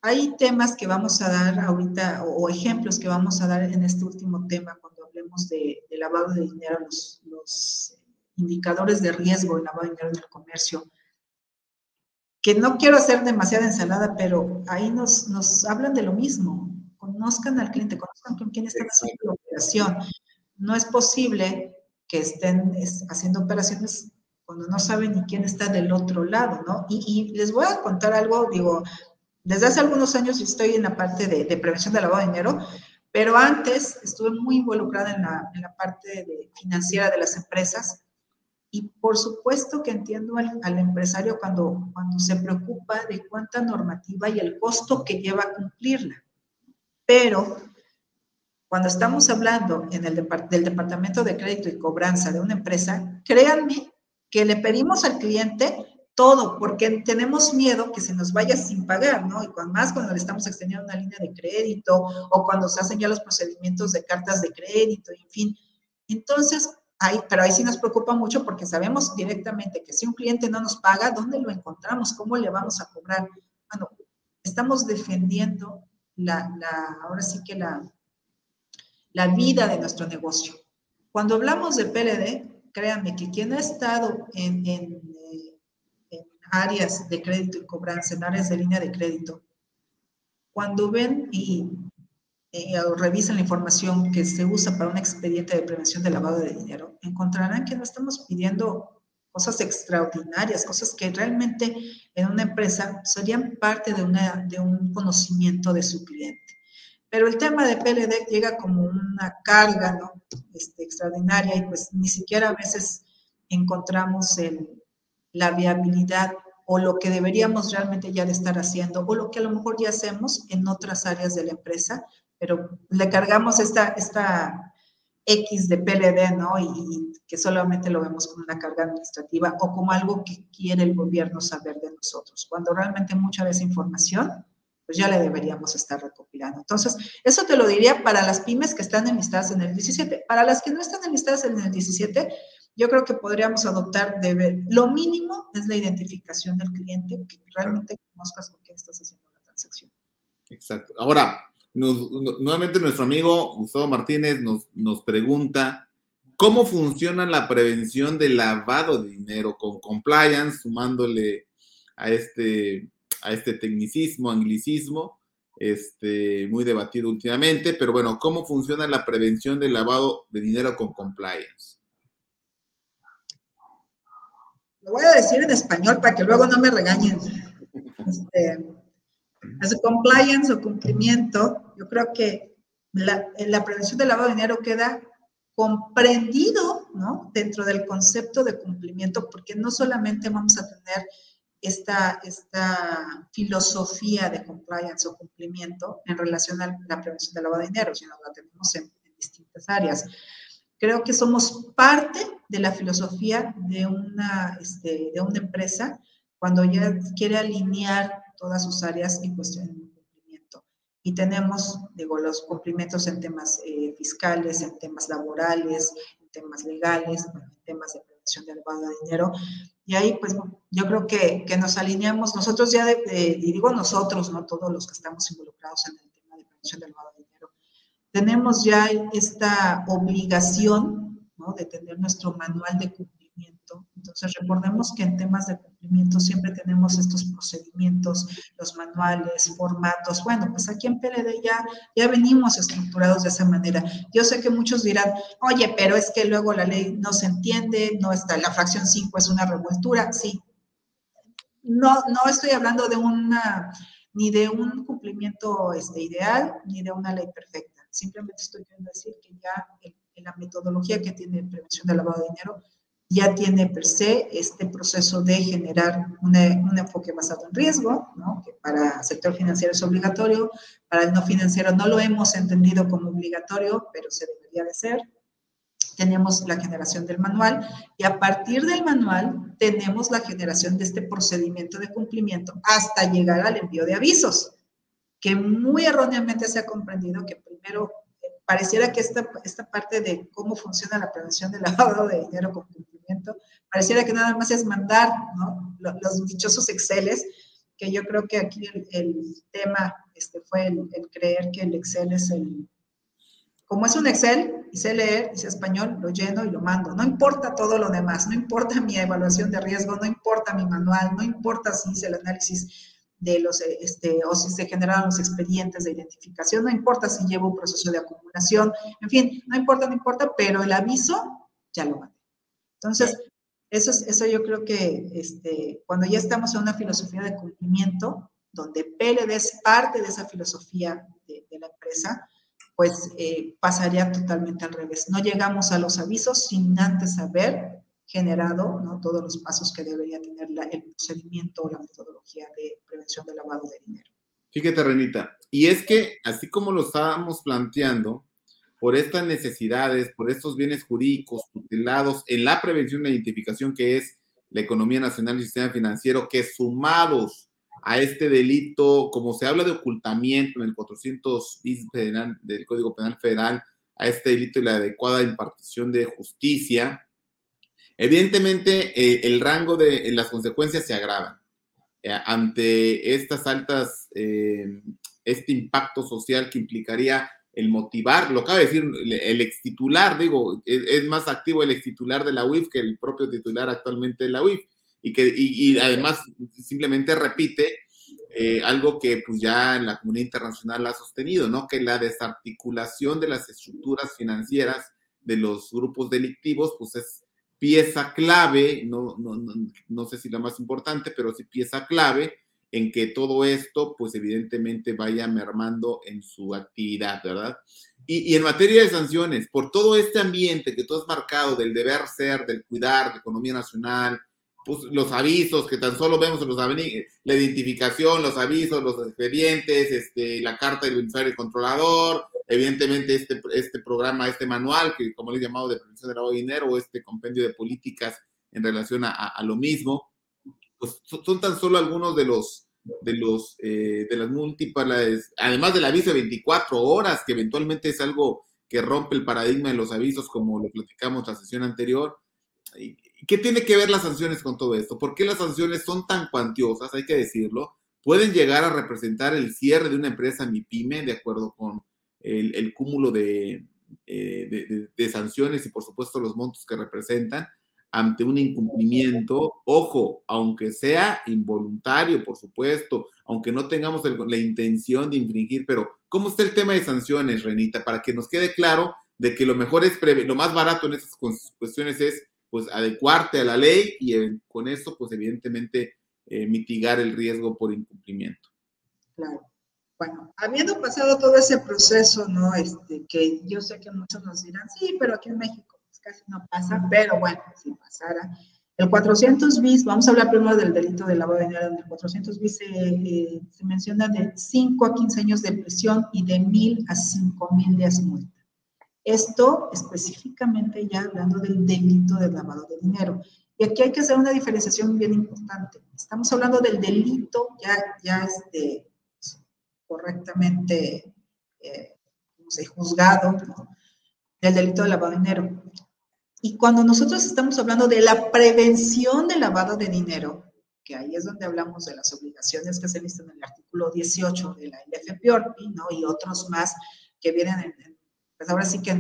Hay temas que vamos a dar ahorita o, ejemplos que vamos a dar en este último tema cuando hablemos de, lavado de dinero, los, los indicadores de riesgo de lavado de dinero en el comercio que no quiero hacer demasiada ensalada, pero ahí nos, nos hablan de lo mismo. Conozcan al cliente, conozcan con quién están haciendo la operación. No es posible que estén haciendo operaciones cuando no saben ni quién está del otro lado, ¿no? Y, les voy a contar algo, digo, desde hace algunos años estoy en la parte de, prevención de lavado de dinero, pero antes estuve muy involucrada en la, en la parte financiera de las empresas y por supuesto que entiendo al, al, empresario cuando, cuando se preocupa de cuánta normativa y el costo que lleva cumplirla. Pero cuando estamos hablando en el del Departamento de Crédito y Cobranza de una empresa, créanme que le pedimos al cliente todo, porque tenemos miedo que se nos vaya sin pagar, ¿no? Y cuando más cuando le estamos extendiendo una línea de crédito o cuando se hacen ya los procedimientos de cartas de crédito, en fin. Entonces, ahí, pero ahí sí nos preocupa mucho porque sabemos directamente que si un cliente no nos paga, ¿dónde lo encontramos? ¿Cómo le vamos a cobrar? Bueno, estamos defendiendo la, la ahora sí que la, la vida de nuestro negocio. Cuando hablamos de PLD, créanme que quien ha estado en áreas de crédito y cobranza, en áreas de línea de crédito, cuando ven y eh, revisan la información que se usa para un expediente de prevención de lavado de dinero, encontrarán que no estamos pidiendo cosas extraordinarias, cosas que realmente en una empresa serían parte de, una, de un conocimiento de su cliente. Pero el tema de PLD llega como una carga ¿no? este, extraordinaria y pues ni siquiera a veces encontramos el, la viabilidad o lo que deberíamos realmente ya de estar haciendo o lo que a lo mejor ya hacemos en otras áreas de la empresa, pero le cargamos esta, esta X de PLD, ¿no? Y, que solamente lo vemos como una carga administrativa o como algo que quiere el gobierno saber de nosotros, cuando realmente mucha de esa información pues ya le deberíamos estar recopilando. Entonces, eso te lo diría para las pymes que están enlistadas en el 17. Para las que no están enlistadas en el 17, yo creo que podríamos adoptar de ver, lo mínimo es la identificación del cliente, que realmente conozcas con quién estás haciendo la transacción. Exacto. Ahora, nuevamente nuestro amigo Gustavo Martínez nos, nos pregunta, ¿cómo funciona la prevención del lavado de dinero con compliance, sumándole a este, a este tecnicismo, anglicismo? Este, muy debatido últimamente, pero bueno, ¿cómo funciona la prevención del lavado de dinero con compliance? lo voy a decir en español para que luego no me regañen. Este, compliance o cumplimiento, yo creo que la, la prevención del lavado de dinero queda comprendido ¿no? dentro del concepto de cumplimiento, porque no solamente vamos a tener esta, esta filosofía de compliance o cumplimiento en relación a la prevención del lavado de dinero, sino la tenemos en distintas áreas. Creo que somos parte de la filosofía de una, este, de una empresa cuando ya quiere alinear todas sus áreas y cuestiones de cumplimiento. Y tenemos, digo, los cumplimientos en temas eh, fiscales, en temas laborales, en temas legales, en temas de del lavado de dinero. Y ahí, pues, yo creo que, que nos alineamos, nosotros ya, de, y digo nosotros, no todos los que estamos involucrados en el tema de prevención del lavado de dinero, tenemos ya esta obligación ¿no? de tener nuestro manual de cumplimiento. Entonces, recordemos que en temas de cumplimiento siempre tenemos estos procedimientos, los manuales, formatos. Bueno, pues aquí en PLD ya, ya venimos estructurados de esa manera. Yo sé que muchos dirán, oye, pero es que luego la ley no se entiende, no está, la fracción 5 es una revoltura. Sí. No, no estoy hablando de una ni de un cumplimiento este, ideal, ni de una ley perfecta Simplemente estoy queriendo decir que ya en, la metodología que tiene prevención del lavado de dinero ya tiene per se este proceso de generar un enfoque basado en riesgo, ¿no? que para el sector financiero es obligatorio, para el no financiero no lo hemos entendido como obligatorio, pero se debería de ser. Tenemos la generación del manual y a partir del manual tenemos la generación de este procedimiento de cumplimiento hasta llegar al envío de avisos que muy erróneamente se ha comprendido que primero eh, pareciera que esta, esta parte de cómo funciona la prevención del lavado de dinero con pareciera que nada más es mandar los, dichosos Exceles, que yo creo que aquí el, tema este, fue el, creer que el Excel es el... Como es un Excel, y sé leer, y español, lo lleno y lo mando. No importa todo lo demás, no importa mi evaluación de riesgo, no importa mi manual, no importa si hice el análisis de los, este, o si se generaron los expedientes de identificación, no importa si llevo un proceso de acumulación, en fin, no importa, no importa, pero el aviso ya lo mandé. Entonces, eso, es, eso yo creo que este, cuando ya estamos en una filosofía de cumplimiento, donde PLD es parte de esa filosofía de, la empresa, pues eh, pasaría totalmente al revés. No llegamos a los avisos sin antes haber generado ¿no? todos los pasos que debería tener el procedimiento o la metodología de prevención del lavado de dinero. Fíjate, Renita, y es que así como lo estábamos planteando, por estas necesidades, por estos bienes jurídicos tutelados en la prevención e identificación que es la economía nacional y el sistema financiero, que sumados a este delito, como se habla de ocultamiento en el 400 bis del Código Penal Federal, a este delito y la adecuada impartición de justicia, Evidentemente, eh, el rango de las consecuencias se agravan. Eh, ante estas altas, eh, este impacto social que implicaría el motivar, lo acaba de decir el ex titular, digo, es, más activo el ex titular de la UIF que el propio titular actualmente de la UIF, y que y, además simplemente repite algo que pues ya en la comunidad internacional ha sostenido, ¿no? Que la desarticulación de las estructuras financieras de los grupos delictivos, pues es pieza clave, no, no, no, sé si la más importante, pero sí pieza clave en que todo esto, pues evidentemente vaya mermando en su actividad, ¿verdad? Y, en materia de sanciones, por todo este ambiente que tú has marcado del deber ser, del cuidar la economía nacional, pues los avisos que tan solo vemos en los la identificación, los avisos, los expedientes, este, la carta del beneficiario controlador, Evidentemente, este, este programa, este manual, que como le he llamado de prevención del lavado de dinero, o este compendio de políticas en relación a, lo mismo, pues son tan solo algunos de los, de los, eh, de las múltiples, además del aviso de 24 horas, que eventualmente es algo que rompe el paradigma de los avisos, como lo platicamos la sesión anterior. ¿Qué tiene que ver las sanciones con todo esto? ¿Por qué las sanciones son tan cuantiosas? Hay que decirlo. Pueden llegar a representar el cierre de una empresa MIPYME, de acuerdo con el, cúmulo eh, de, de, sanciones y por supuesto los montos que representan ante un incumplimiento, ojo, aunque sea involuntario, por supuesto, aunque no tengamos la intención de infringir, pero ¿cómo está el tema de sanciones, Renita? Para que nos quede claro de que lo mejor es, lo más barato en estas cuestiones es pues adecuarte a la ley y eh, con eso pues evidentemente eh, mitigar el riesgo por incumplimiento. Claro. Bueno, habiendo pasado todo ese proceso, ¿no? Este, que yo sé que muchos nos dirán, sí, pero aquí en México casi no pasa, pero bueno, si pasara. El 400 bis, vamos a hablar primero del delito de lavado de dinero, en el 400 bis eh, se menciona de 5 a 15 años de prisión y de 1000 a 5000 días multa. Esto específicamente ya hablando del delito de lavado de dinero. Y aquí hay que hacer una diferenciación bien importante. Estamos hablando del delito ya, ya este, correctamente eh, juzgado del delito de lavado de dinero. Y cuando nosotros estamos hablando de la prevención del lavado de dinero, que ahí es donde hablamos de las obligaciones que se listan en el artículo 18 de la LFPORP, ¿no? Y otros más que vienen en, pues ahora sí que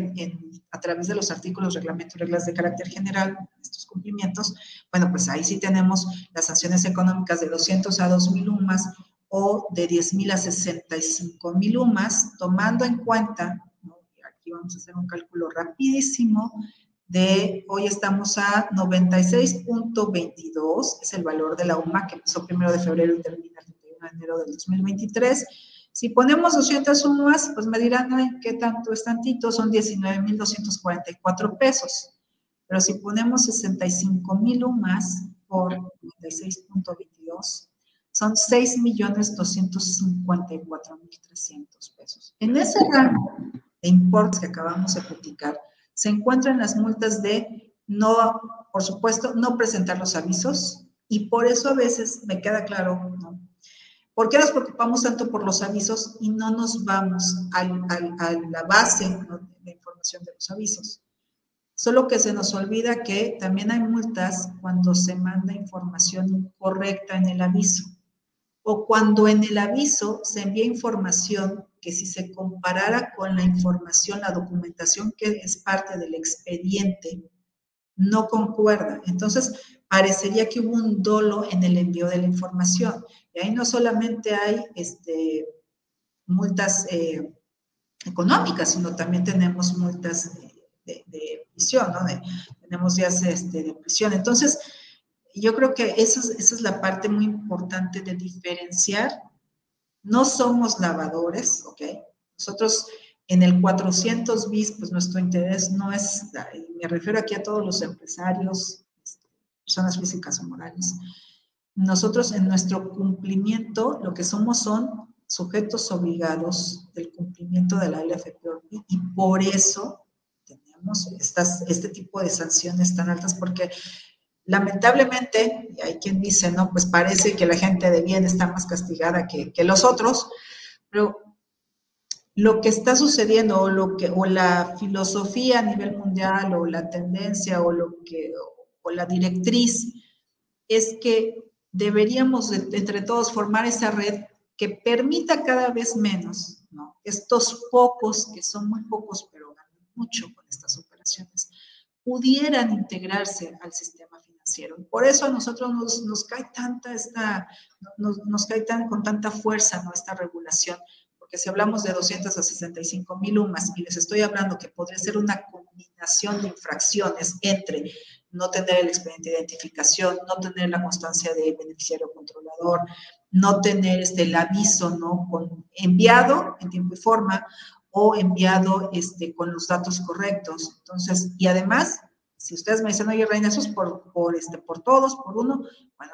a través de los artículos, reglamentos, reglas de carácter general, estos cumplimientos, bueno, pues ahí sí tenemos las sanciones económicas de 200 a 2.000 UMAS o de 10.000 a 65.000 UMAS, tomando en cuenta, aquí vamos a hacer un cálculo rapidísimo, de hoy estamos a 96.22, es el valor de la UMA que empezó primero de febrero y termina el 31 de enero del 2023. Si ponemos 200 UMAS, pues me dirán, ¿qué tanto es tantito? Son 19.244 pesos. Pero si ponemos 65.000 UMAS por 96.22, son 6.254.300 pesos. En ese rango de importes que acabamos de platicar, se encuentran las multas de no, por supuesto, no presentar los avisos y por eso a veces me queda claro, ¿no? ¿Por qué nos preocupamos tanto por los avisos y no nos vamos a la base de información de los avisos? Solo que se nos olvida que también hay multas cuando se manda información incorrecta en el aviso o cuando en el aviso se envía información que si se comparara con la información, la documentación que es parte del expediente, no concuerda. Entonces, parecería que hubo un dolo en el envío de la información. Y ahí no solamente hay este, multas eh, económicas, sino también tenemos multas de, prisión, ¿no? tenemos días este, de prisión. Entonces, yo creo que esa es, esa es la parte muy importante de diferenciar no somos lavadores, ¿ok? Nosotros en el 400 bis, pues nuestro interés no es, me refiero aquí a todos los empresarios, personas físicas o morales, nosotros en nuestro cumplimiento lo que somos son sujetos obligados del cumplimiento de la LFP y por eso tenemos estas, este tipo de sanciones tan altas porque lamentablemente, hay quien dice, no, pues parece que la gente de bien está más castigada que, que los otros, pero lo que está sucediendo o, lo que, o la filosofía a nivel mundial o la tendencia o, lo que, o la directriz es que deberíamos entre todos formar esa red que permita cada vez menos, ¿no? estos pocos, que son muy pocos, pero ganan mucho con estas operaciones, pudieran integrarse al sistema financiero. Por eso a nosotros nos, nos cae tanta esta, nos, cae con tanta fuerza ¿no? esta regulación, porque si hablamos de 200 a 65 mil UMAS y les estoy hablando que podría ser una combinación de infracciones entre no tener el expediente de identificación, no tener la constancia de beneficiario controlador, no tener este, el aviso ¿no? Con, enviado en tiempo y forma o enviado este, con los datos correctos. Entonces, y además, si ustedes me dicen, oye, Reina, eso es por, por, este, por todos, por uno, bueno,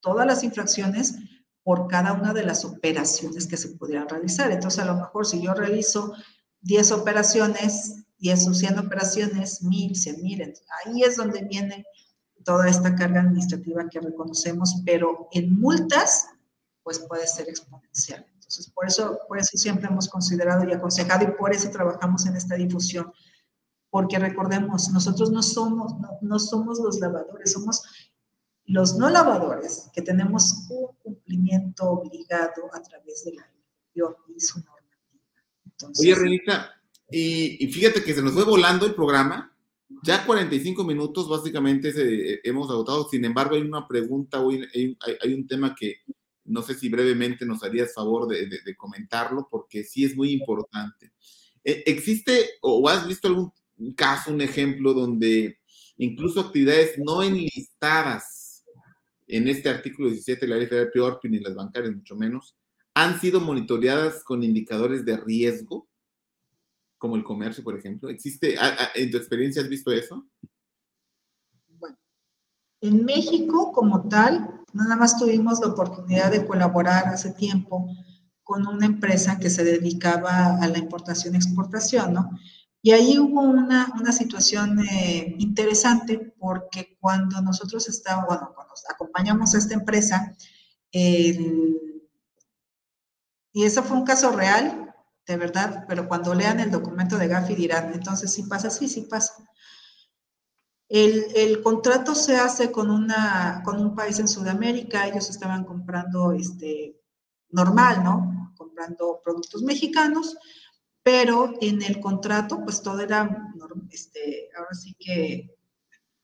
todas las infracciones por cada una de las operaciones que se pudieran realizar. Entonces, a lo mejor si yo realizo 10 operaciones, 10 o 100 operaciones, 1000, 100 mil, ahí es donde viene toda esta carga administrativa que reconocemos, pero en multas, pues puede ser exponencial. Entonces, por eso, por eso siempre hemos considerado y aconsejado y por eso trabajamos en esta difusión, porque recordemos, nosotros no somos, no, somos los lavadores, somos los no lavadores que tenemos un cumplimiento obligado a través de la ley y su normativa. Oye, Renita, y, fíjate que se nos fue volando el programa. Ya 45 minutos básicamente se, hemos agotado. Sin embargo, hay una pregunta, hay, hay, un tema que no sé si brevemente nos harías favor de, de, comentarlo, porque sí es muy importante. E, ¿Existe o has visto algún caso, un ejemplo donde incluso actividades no enlistadas en este artículo 17 de la Ley Federal de ni las bancarias mucho menos, han sido monitoreadas con indicadores de riesgo? como el comercio, por ejemplo? ¿Existe, en tu experiencia has visto eso? Bueno, en México como tal, nada más tuvimos la oportunidad de colaborar hace tiempo con una empresa que se dedicaba a la importación y exportación, ¿no? Y ahí hubo una, una situación eh, interesante porque cuando nosotros estábamos, bueno, cuando acompañamos a esta empresa, y eso fue un caso real, de verdad, pero cuando lean el documento de Gafi dirán, entonces sí pasa, sí, sí pasa. El, contrato se hace con, una, con un país en Sudamérica, ellos estaban comprando este, normal, ¿no? Comprando productos mexicanos, pero en el contrato, pues todo era, este, ahora sí que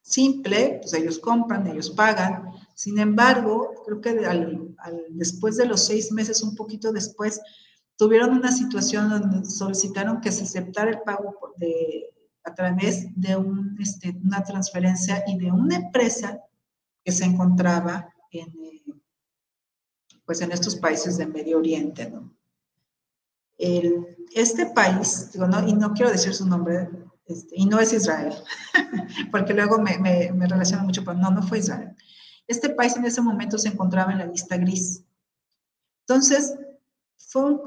simple, pues ellos compran, ellos pagan. Sin embargo, creo que después de los seis meses, un poquito después, tuvieron una situación donde solicitaron que se aceptara el pago de, a través de este, una transferencia y de una empresa que se encontraba en, eh, pues en estos países de Medio Oriente. ¿no? El, este país, digo, no, y no quiero decir su nombre, este, y no es Israel, porque luego me, me, me relaciono mucho, pero no, no fue Israel. Este país en ese momento se encontraba en la lista gris. Entonces,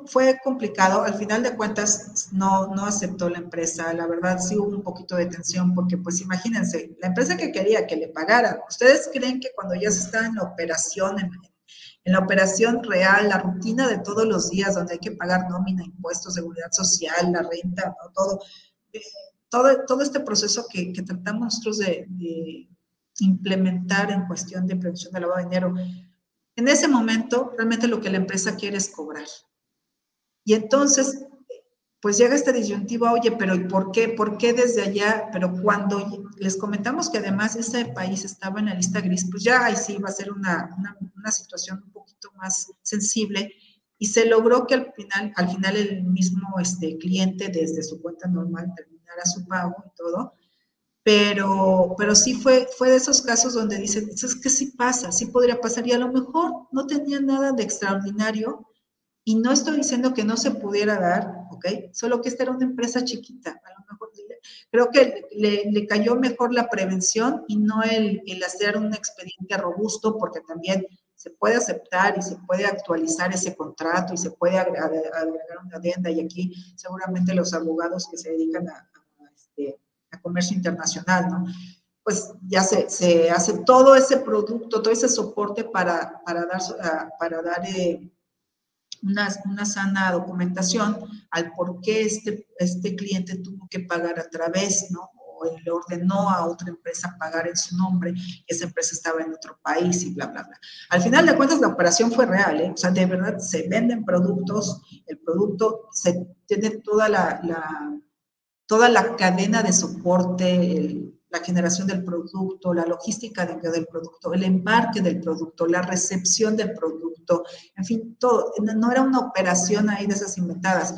fue, complicado, al final de cuentas no, no aceptó la empresa, la verdad sí hubo un poquito de tensión porque pues imagínense, la empresa que quería que le pagara, ¿ustedes creen que cuando ya se está en la operación, en, la operación real, la rutina de todos los días donde hay que pagar nómina, impuestos, seguridad social, la renta, todo, eh, todo, todo este proceso que, tratamos nosotros de, de implementar en cuestión de prevención de lavado de dinero, en ese momento, realmente lo que la empresa quiere es cobrar. Y entonces, pues llega esta disyuntiva, oye, pero ¿y por qué? ¿Por qué desde allá? Pero cuando les comentamos que además ese país estaba en la lista gris, pues ya ahí sí va a ser una, una, situación un poquito más sensible y se logró que al final, al final el mismo este, cliente desde su cuenta normal terminara su pago y todo, pero, pero sí fue, fue de esos casos donde dicen, es que sí pasa, sí podría pasar y a lo mejor no tenía nada de extraordinario, Y no estoy diciendo que no se pudiera dar, ¿ok? Solo que esta era una empresa chiquita. A lo mejor creo que le, cayó mejor la prevención y no el, el, hacer un expediente robusto, porque también se puede aceptar y se puede actualizar ese contrato y se puede agregar, una adenda. Y aquí seguramente los abogados que se dedican a, este, comercio internacional, ¿no? Pues ya se, se, hace todo ese producto, todo ese soporte para, para dar, para dar eh, una, una, sana documentación al por qué este, este cliente tuvo que pagar a través, ¿no? O le ordenó a otra empresa pagar en su nombre, y esa empresa estaba en otro país y bla, bla, bla. Al final de cuentas, la operación fue real, ¿eh? O sea, de verdad se venden productos, el producto se tiene toda la, la toda la cadena de soporte, el, la generación del producto, la logística dentro del producto, el embarque del producto, la recepción del producto, en fin, todo. No era una operación ahí de esas inventadas,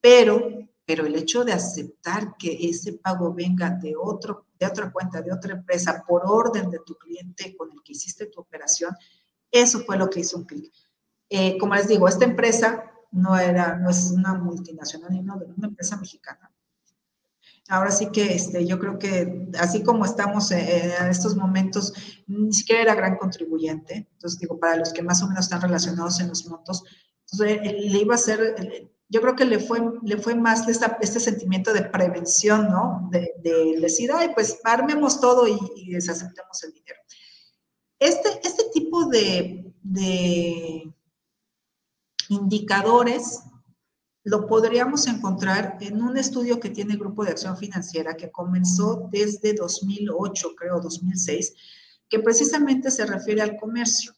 pero, pero el hecho de aceptar que ese pago venga de, otro, de otra cuenta, de otra empresa, por orden de tu cliente con el que hiciste tu operación, eso fue lo que hizo un clic. Eh, como les digo, esta empresa no, era, no es una multinacional, no, de una empresa mexicana ahora sí que este, yo creo que así como estamos en estos momentos, ni siquiera era gran contribuyente. Entonces, digo, para los que más o menos están relacionados en los montos, entonces le iba a ser, yo creo que le fue, le fue más este sentimiento de prevención, ¿no? De, decir, ay, pues armemos todo y, y el dinero. Este, este tipo de, de indicadores lo podríamos encontrar en un estudio que tiene el Grupo de Acción Financiera que comenzó desde 2008, creo, 2006, que precisamente se refiere al comercio.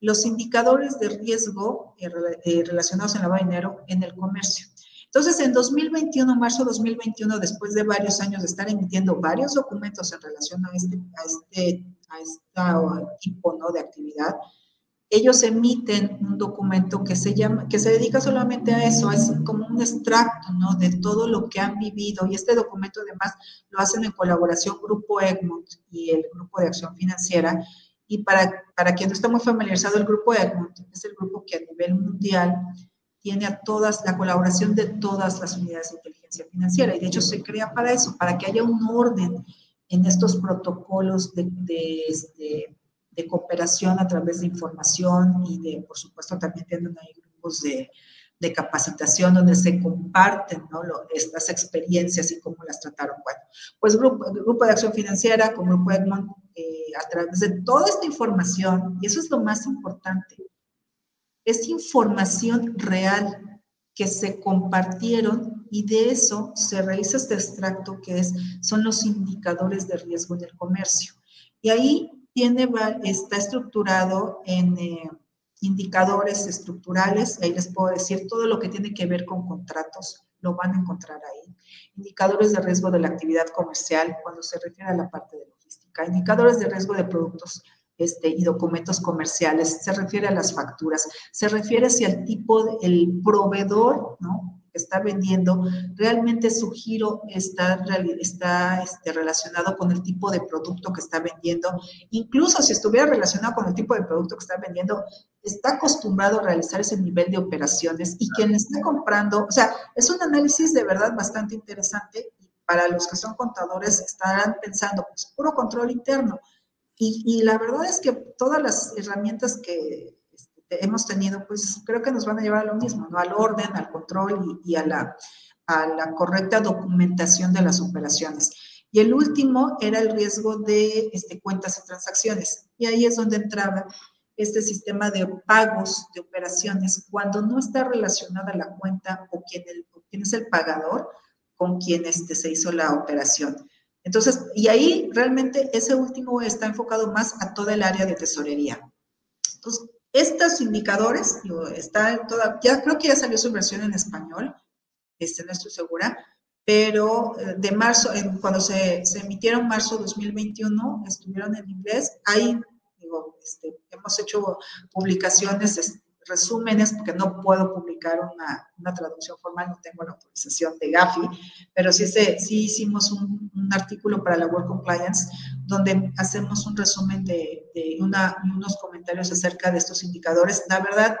Los indicadores de riesgo eh, eh, relacionados en lavado de en el comercio. Entonces, en 2021, marzo de 2021, después de varios años de estar emitiendo varios documentos en relación a este, este, tipo de actividad, ellos emiten un documento que se llama, que se dedica solamente a eso, es como un extracto, ¿no? De todo lo que han vivido. Y este documento además lo hacen en colaboración Grupo Egmont y el Grupo de Acción Financiera. Y para, para quien no está muy familiarizado, el Grupo Egmont es el grupo que a nivel mundial tiene a todas, la colaboración de todas las unidades de inteligencia financiera. Y de hecho se crea para eso, para que haya un orden en estos protocolos de, de, este, de cooperación a través de información y de, por supuesto, también tienen ahí grupos de, de capacitación donde se comparten ¿no? estas experiencias y cómo las trataron. Bueno, pues grupo, Grupo de Acción Financiera, como Grupo Edmond, eh, a través de toda esta información, y eso es lo más importante, es información real que se compartieron y de eso se realiza este extracto que es, son los indicadores de riesgo en el comercio. Y ahí está estructurado en eh, indicadores estructurales, ahí les puedo decir todo lo que tiene que ver con contratos, lo van a encontrar ahí. Indicadores de riesgo de la actividad comercial cuando se refiere a la parte de logística. Indicadores de riesgo de productos este, y documentos comerciales, se refiere a las facturas, se refiere si el tipo, el proveedor, ¿no? Está vendiendo, realmente su giro está, está este, relacionado con el tipo de producto que está vendiendo. Incluso si estuviera relacionado con el tipo de producto que está vendiendo, está acostumbrado a realizar ese nivel de operaciones y quien está comprando, o sea, es un análisis de verdad bastante interesante para los que son contadores estarán pensando, pues puro control interno. Y, y la verdad es que todas las herramientas que hemos tenido, pues creo que nos van a llevar a lo mismo, ¿no? Al orden, al control y, a, la, a la correcta documentación de las operaciones. Y el último era el riesgo de este, cuentas y transacciones. Y ahí es donde entraba este sistema de pagos de operaciones cuando no está relacionada la cuenta o quién, el, quién es el pagador con quien este, se hizo la operación. Entonces, y ahí realmente ese último está enfocado más a toda el área de tesorería. Entonces, estos indicadores, está toda, ya creo que ya salió su versión en español, este, no estoy segura, pero eh, de marzo, cuando se, se emitieron marzo 2021, estuvieron en inglés. Ahí, este, hemos hecho publicaciones resúmenes, porque no puedo publicar una, una, traducción formal, no tengo la autorización de Gafi, pero sí, se, sí hicimos un, un, artículo para la World Compliance donde hacemos un resumen de, de una, unos comentarios acerca de estos indicadores. La verdad,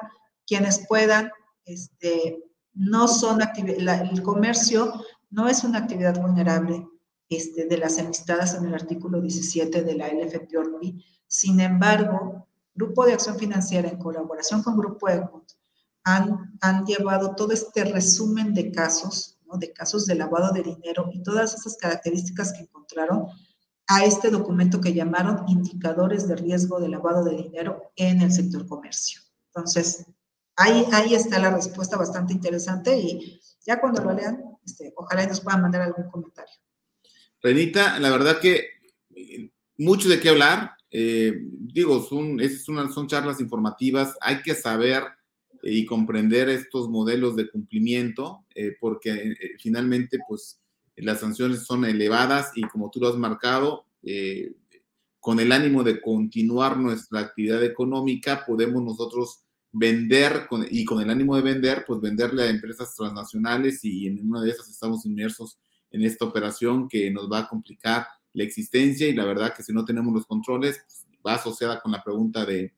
quienes puedan, este, no son el comercio no es una actividad vulnerable este, de las enlistadas en el artículo 17 de la LFPORPI. Sin embargo, Grupo de Acción Financiera, en colaboración con Grupo Egmont, han, han llevado todo este resumen de casos, ¿no? de casos de lavado de dinero y todas esas características que encontraron a este documento que llamaron indicadores de riesgo de lavado de dinero en el sector comercio. Entonces, ahí, ahí está la respuesta bastante interesante y ya cuando lo lean, este, ojalá nos puedan mandar algún comentario. Renita, la verdad que eh, mucho de qué hablar. Eh, digo, son, es una, son charlas informativas. Hay que saber eh, y comprender estos modelos de cumplimiento, porque finalmente, pues, las sanciones son elevadas y como tú lo has marcado, con el ánimo de continuar nuestra actividad económica, podemos nosotros vender y con el ánimo de vender, pues venderle a empresas transnacionales y en una de esas estamos inmersos en esta operación que nos va a complicar la existencia y la verdad que si no tenemos los controles, pues, va asociada con la pregunta de,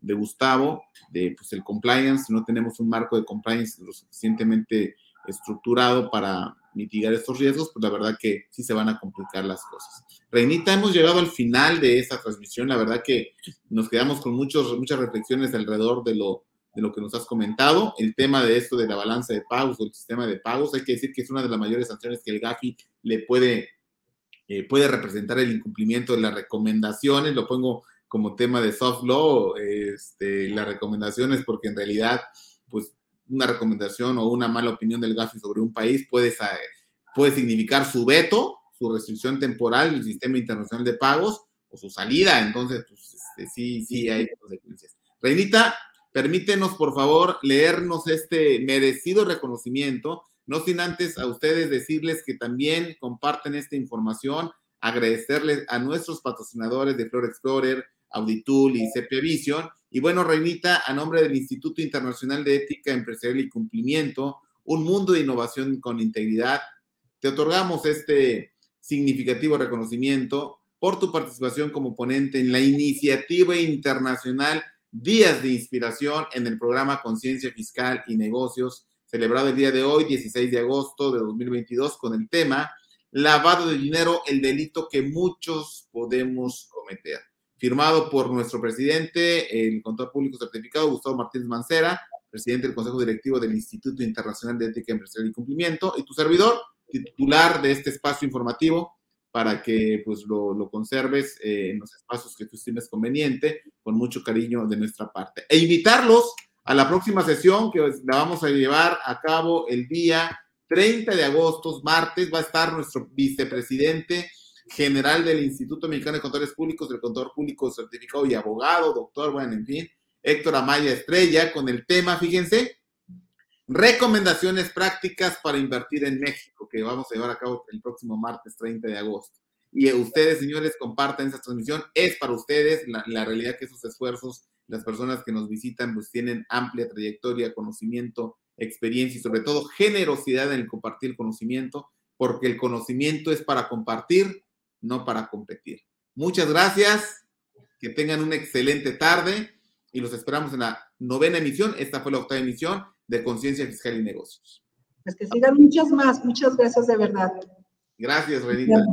de Gustavo, de pues, el compliance, si no tenemos un marco de compliance lo suficientemente estructurado para mitigar estos riesgos, pues la verdad que sí se van a complicar las cosas. Reinita, hemos llegado al final de esta transmisión, la verdad que nos quedamos con muchos, muchas reflexiones alrededor de lo, de lo que nos has comentado, el tema de esto de la balanza de pagos o el sistema de pagos, hay que decir que es una de las mayores sanciones que el GAFI le puede, eh, puede representar el incumplimiento de las recomendaciones, lo pongo como tema de soft law, este, las recomendaciones, porque en realidad, pues una recomendación o una mala opinión del GAFI sobre un país puede, puede significar su veto, su restricción temporal del sistema internacional de pagos o su salida. Entonces, pues, este, sí, sí hay consecuencias. Reinita, permítenos, por favor, leernos este merecido reconocimiento, no sin antes a ustedes decirles que también comparten esta información, agradecerles a nuestros patrocinadores de Flor Explorer, Auditul y CP Vision. Y bueno, Reinita, a nombre del Instituto Internacional de Ética Empresarial y Cumplimiento, un mundo de innovación con integridad, te otorgamos este significativo reconocimiento por tu participación como ponente en la iniciativa internacional Días de Inspiración en el programa Conciencia Fiscal y Negocios, celebrado el día de hoy, 16 de agosto de 2022, con el tema Lavado de dinero, el delito que muchos podemos cometer firmado por nuestro presidente, el contador público certificado, Gustavo Martínez Mancera, presidente del Consejo Directivo del Instituto Internacional de Ética Empresarial y Cumplimiento, y tu servidor, titular de este espacio informativo, para que pues lo, conserves eh, en los espacios que tú estimes conveniente, con mucho cariño de nuestra parte. E invitarlos a la próxima sesión que la vamos a llevar a cabo el día 30 de agosto, martes, va a estar nuestro vicepresidente, general del Instituto Mexicano de Contadores Públicos, del contador público certificado y abogado, doctor, bueno, en fin, Héctor Amaya Estrella, con el tema, fíjense, recomendaciones prácticas para invertir en México, que vamos a llevar a cabo el próximo martes 30 de agosto. Y ustedes, señores, compartan esa transmisión. Es para ustedes la, la realidad que esos esfuerzos, las personas que nos visitan, pues tienen amplia trayectoria, conocimiento, experiencia y sobre todo generosidad en el compartir conocimiento, porque el conocimiento es para compartir no para competir. Muchas gracias, que tengan una excelente tarde y los esperamos en la novena emisión. Esta fue la octava emisión de Conciencia Fiscal y Negocios. Pues que sigan muchas más. Muchas gracias de verdad. Gracias, Renita.